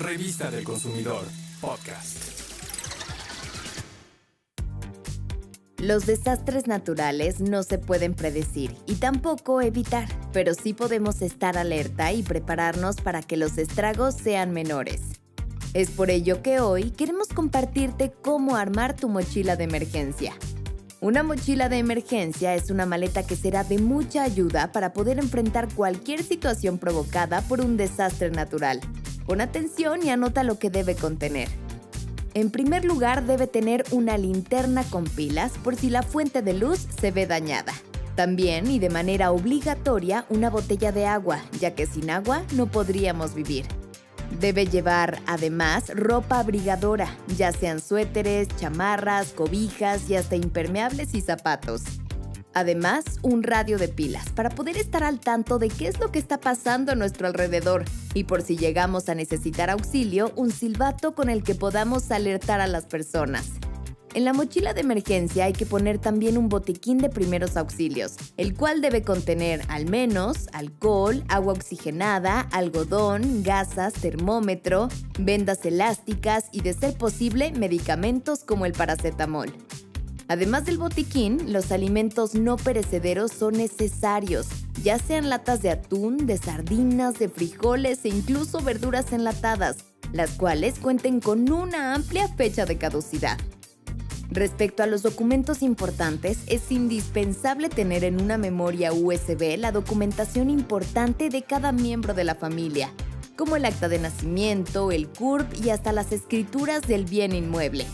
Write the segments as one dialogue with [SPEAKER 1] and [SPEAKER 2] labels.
[SPEAKER 1] Revista del Consumidor, podcast.
[SPEAKER 2] Los desastres naturales no se pueden predecir y tampoco evitar, pero sí podemos estar alerta y prepararnos para que los estragos sean menores. Es por ello que hoy queremos compartirte cómo armar tu mochila de emergencia. Una mochila de emergencia es una maleta que será de mucha ayuda para poder enfrentar cualquier situación provocada por un desastre natural. Pon atención y anota lo que debe contener. En primer lugar, debe tener una linterna con pilas por si la fuente de luz se ve dañada. También y de manera obligatoria una botella de agua, ya que sin agua no podríamos vivir. Debe llevar además ropa abrigadora, ya sean suéteres, chamarras, cobijas y hasta impermeables y zapatos. Además, un radio de pilas para poder estar al tanto de qué es lo que está pasando a nuestro alrededor y por si llegamos a necesitar auxilio, un silbato con el que podamos alertar a las personas. En la mochila de emergencia hay que poner también un botiquín de primeros auxilios, el cual debe contener al menos alcohol, agua oxigenada, algodón, gasas, termómetro, vendas elásticas y de ser posible medicamentos como el paracetamol. Además del botiquín, los alimentos no perecederos son necesarios, ya sean latas de atún, de sardinas, de frijoles e incluso verduras enlatadas, las cuales cuenten con una amplia fecha de caducidad. Respecto a los documentos importantes, es indispensable tener en una memoria USB la documentación importante de cada miembro de la familia, como el acta de nacimiento, el CURP y hasta las escrituras del bien inmueble.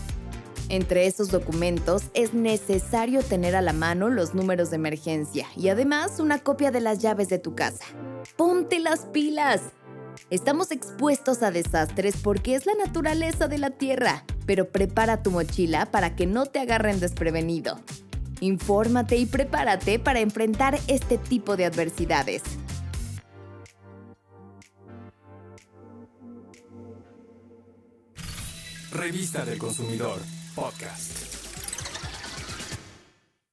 [SPEAKER 2] Entre esos documentos es necesario tener a la mano los números de emergencia y además una copia de las llaves de tu casa. ¡Ponte las pilas! Estamos expuestos a desastres porque es la naturaleza de la Tierra, pero prepara tu mochila para que no te agarren desprevenido. Infórmate y prepárate para enfrentar este tipo de adversidades.
[SPEAKER 1] Revista del Consumidor, podcast.